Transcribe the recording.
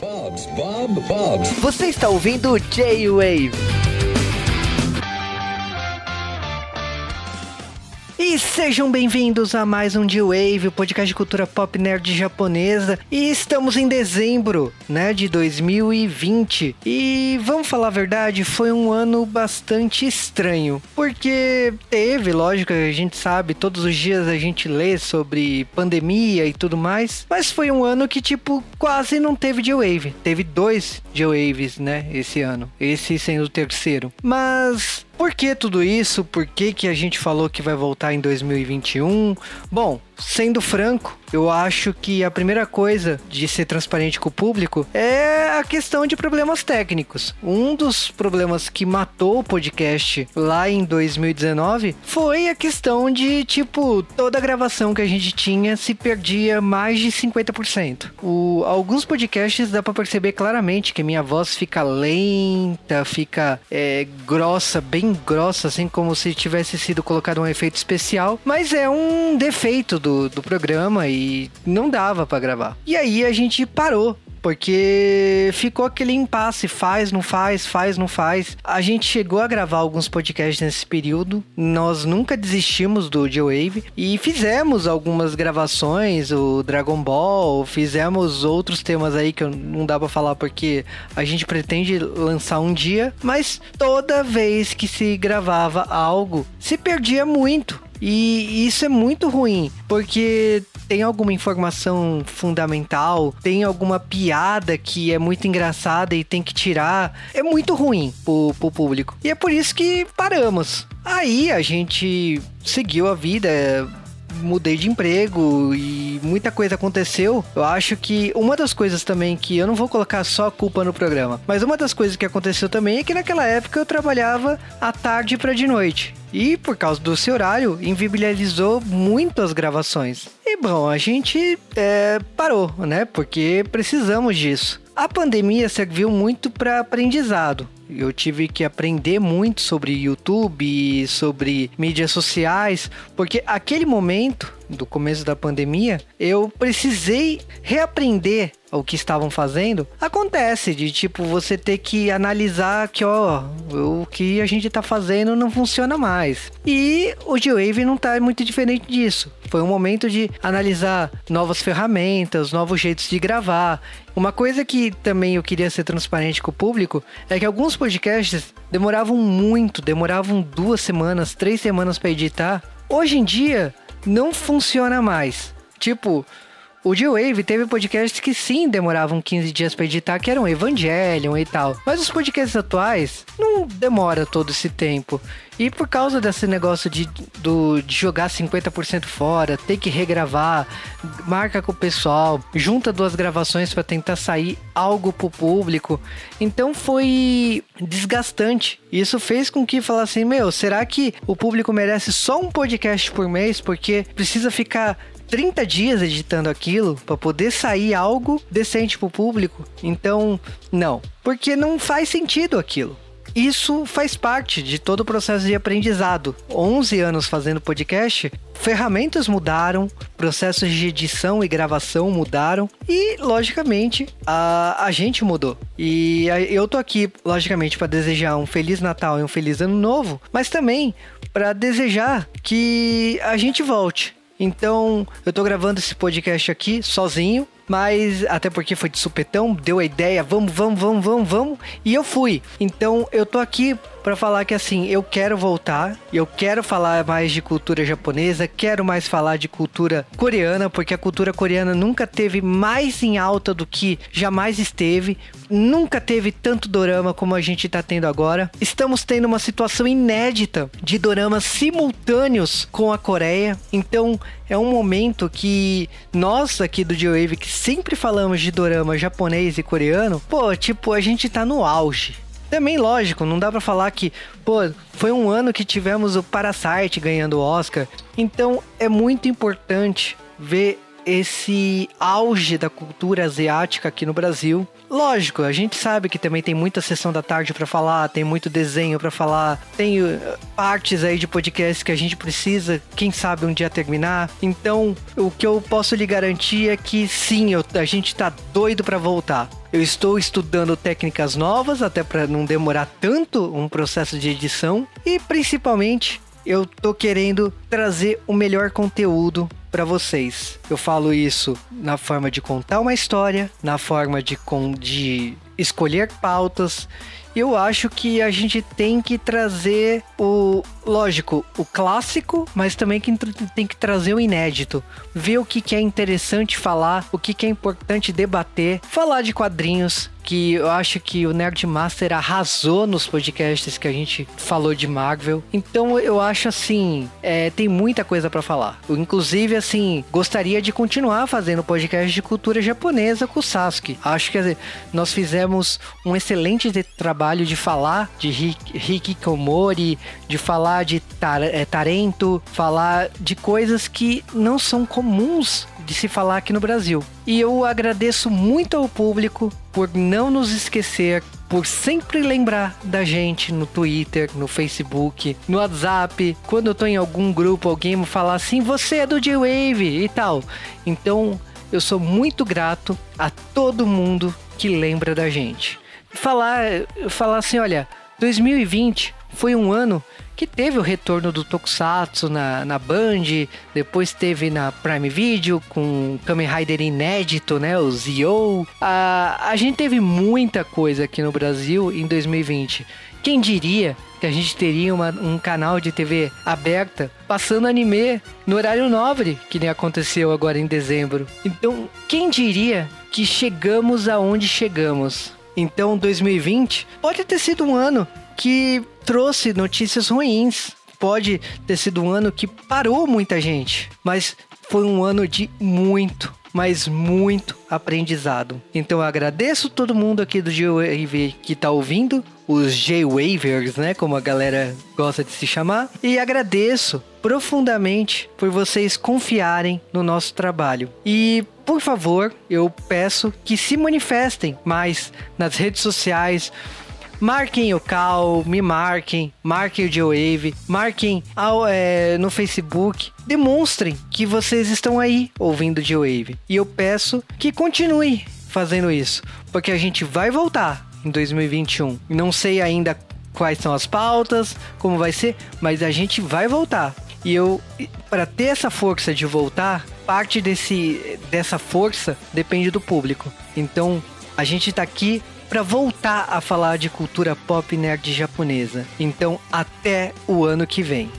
Bob's, Bob. Você está ouvindo J-Wave. E sejam bem-vindos a mais um D-Wave, o podcast de cultura pop nerd japonesa. E estamos em dezembro, né, de 2020. E vamos falar a verdade, foi um ano bastante estranho. Porque teve, lógico, a gente sabe, todos os dias a gente lê sobre pandemia e tudo mais. Mas foi um ano que, tipo, quase não teve D-Wave. Teve dois D-Waves, né, esse ano. Esse sendo o terceiro. Mas por que tudo isso? Por que, que a gente falou que vai voltar em 2021? Bom, sendo franco, eu acho que a primeira coisa de ser transparente com o público é a questão de problemas técnicos. Um dos problemas que matou o podcast lá em 2019 foi a questão de, tipo, toda a gravação que a gente tinha se perdia mais de 50%. O, alguns podcasts dá para perceber claramente que minha voz fica lenta, fica é, grossa, bem grossa, assim como se tivesse sido colocado um efeito especial, mas é um defeito do, do programa e não dava para gravar. E aí a gente parou porque ficou aquele impasse, faz, não faz, faz, não faz. A gente chegou a gravar alguns podcasts nesse período, nós nunca desistimos do J-Wave e fizemos algumas gravações, o Dragon Ball, fizemos outros temas aí que não dá pra falar porque a gente pretende lançar um dia, mas toda vez que se gravava algo, se perdia muito. E isso é muito ruim, porque tem alguma informação fundamental, tem alguma piada que é muito engraçada e tem que tirar. É muito ruim pro, pro público. E é por isso que paramos. Aí a gente seguiu a vida mudei de emprego e muita coisa aconteceu. Eu acho que uma das coisas também que eu não vou colocar só a culpa no programa, mas uma das coisas que aconteceu também é que naquela época eu trabalhava à tarde para de noite. E por causa do seu horário, inviabilizou muito as gravações. E bom, a gente é, parou, né? Porque precisamos disso. A pandemia serviu muito para aprendizado. Eu tive que aprender muito sobre YouTube, sobre mídias sociais, porque aquele momento do começo da pandemia, eu precisei reaprender o que estavam fazendo. Acontece de tipo você ter que analisar que ó, o que a gente tá fazendo não funciona mais. E o G-Wave não tá muito diferente disso. Foi um momento de analisar novas ferramentas, novos jeitos de gravar. Uma coisa que também eu queria ser transparente com o público é que alguns podcasts demoravam muito, demoravam duas semanas, três semanas para editar. Hoje em dia, não funciona mais. Tipo, o G-Wave teve podcasts que sim demoravam 15 dias para editar, que eram Evangelion e tal. Mas os podcasts atuais não demora todo esse tempo. E por causa desse negócio de, do, de jogar 50% fora, ter que regravar, marca com o pessoal, junta duas gravações para tentar sair algo pro público. Então foi desgastante. Isso fez com que falassem: Meu, será que o público merece só um podcast por mês? Porque precisa ficar 30 dias editando aquilo para poder sair algo decente pro público. Então, não, porque não faz sentido aquilo. Isso faz parte de todo o processo de aprendizado. 11 anos fazendo podcast, ferramentas mudaram, processos de edição e gravação mudaram e, logicamente, a, a gente mudou. E eu tô aqui, logicamente, para desejar um feliz Natal e um feliz Ano Novo, mas também para desejar que a gente volte então, eu tô gravando esse podcast aqui sozinho, mas até porque foi de supetão, deu a ideia, vamos, vamos, vamos, vamos, vamos, e eu fui. Então, eu tô aqui para falar que assim, eu quero voltar, eu quero falar mais de cultura japonesa, quero mais falar de cultura coreana, porque a cultura coreana nunca teve mais em alta do que jamais esteve, nunca teve tanto dorama como a gente tá tendo agora. Estamos tendo uma situação inédita de doramas simultâneos com a Coreia, então é um momento que nós aqui do J-Wave que sempre falamos de dorama japonês e coreano, pô, tipo, a gente tá no auge. Também, lógico, não dá para falar que, pô, foi um ano que tivemos o Parasite ganhando o Oscar. Então, é muito importante ver esse auge da cultura asiática aqui no Brasil. Lógico, a gente sabe que também tem muita sessão da tarde para falar, tem muito desenho para falar, tem uh, partes aí de podcast que a gente precisa, quem sabe um dia terminar. Então, o que eu posso lhe garantir é que sim, eu, a gente tá doido para voltar. Eu estou estudando técnicas novas, até para não demorar tanto um processo de edição. E principalmente, eu tô querendo trazer o melhor conteúdo para vocês. Eu falo isso na forma de contar uma história, na forma de, de escolher pautas. Eu acho que a gente tem que trazer o, lógico, o clássico, mas também que tem que trazer o inédito. Ver o que, que é interessante falar, o que, que é importante debater, falar de quadrinhos, que eu acho que o Nerd Master arrasou nos podcasts que a gente falou de Marvel. Então eu acho assim, é, tem muita coisa para falar. Eu, inclusive, assim, gostaria de continuar fazendo podcast de cultura japonesa com o Sasuke. Acho que nós fizemos um excelente trabalho de falar de Hikikomori, de falar de tar é, Tarento, falar de coisas que não são comuns de se falar aqui no Brasil. E eu agradeço muito ao público por não nos esquecer, por sempre lembrar da gente no Twitter, no Facebook, no WhatsApp, quando eu tô em algum grupo, alguém me falar assim, você é do J-Wave e tal. Então, eu sou muito grato a todo mundo que lembra da gente. Falar, falar assim, olha, 2020 foi um ano que teve o retorno do Tokusatsu na, na Band, depois teve na Prime Video com Kamen Rider inédito, né, o Zio. A, a gente teve muita coisa aqui no Brasil em 2020. Quem diria que a gente teria uma, um canal de TV aberta passando anime no horário nobre, que nem aconteceu agora em dezembro. Então, quem diria que chegamos aonde chegamos? Então, 2020 pode ter sido um ano que trouxe notícias ruins. Pode ter sido um ano que parou muita gente, mas foi um ano de muito, mas muito aprendizado. Então eu agradeço todo mundo aqui do J-Wave que tá ouvindo, os J-Wavers, né, como a galera gosta de se chamar, e agradeço profundamente por vocês confiarem no nosso trabalho. E por favor, eu peço que se manifestem mais nas redes sociais, Marquem o Cal, me marquem, marquem o G-Wave, marquem ao, é, no Facebook. Demonstrem que vocês estão aí ouvindo o G-Wave. E eu peço que continue fazendo isso, porque a gente vai voltar em 2021. Não sei ainda quais são as pautas, como vai ser, mas a gente vai voltar. E eu, para ter essa força de voltar, parte desse, dessa força depende do público. Então, a gente está aqui para voltar a falar de cultura pop nerd japonesa. Então, até o ano que vem.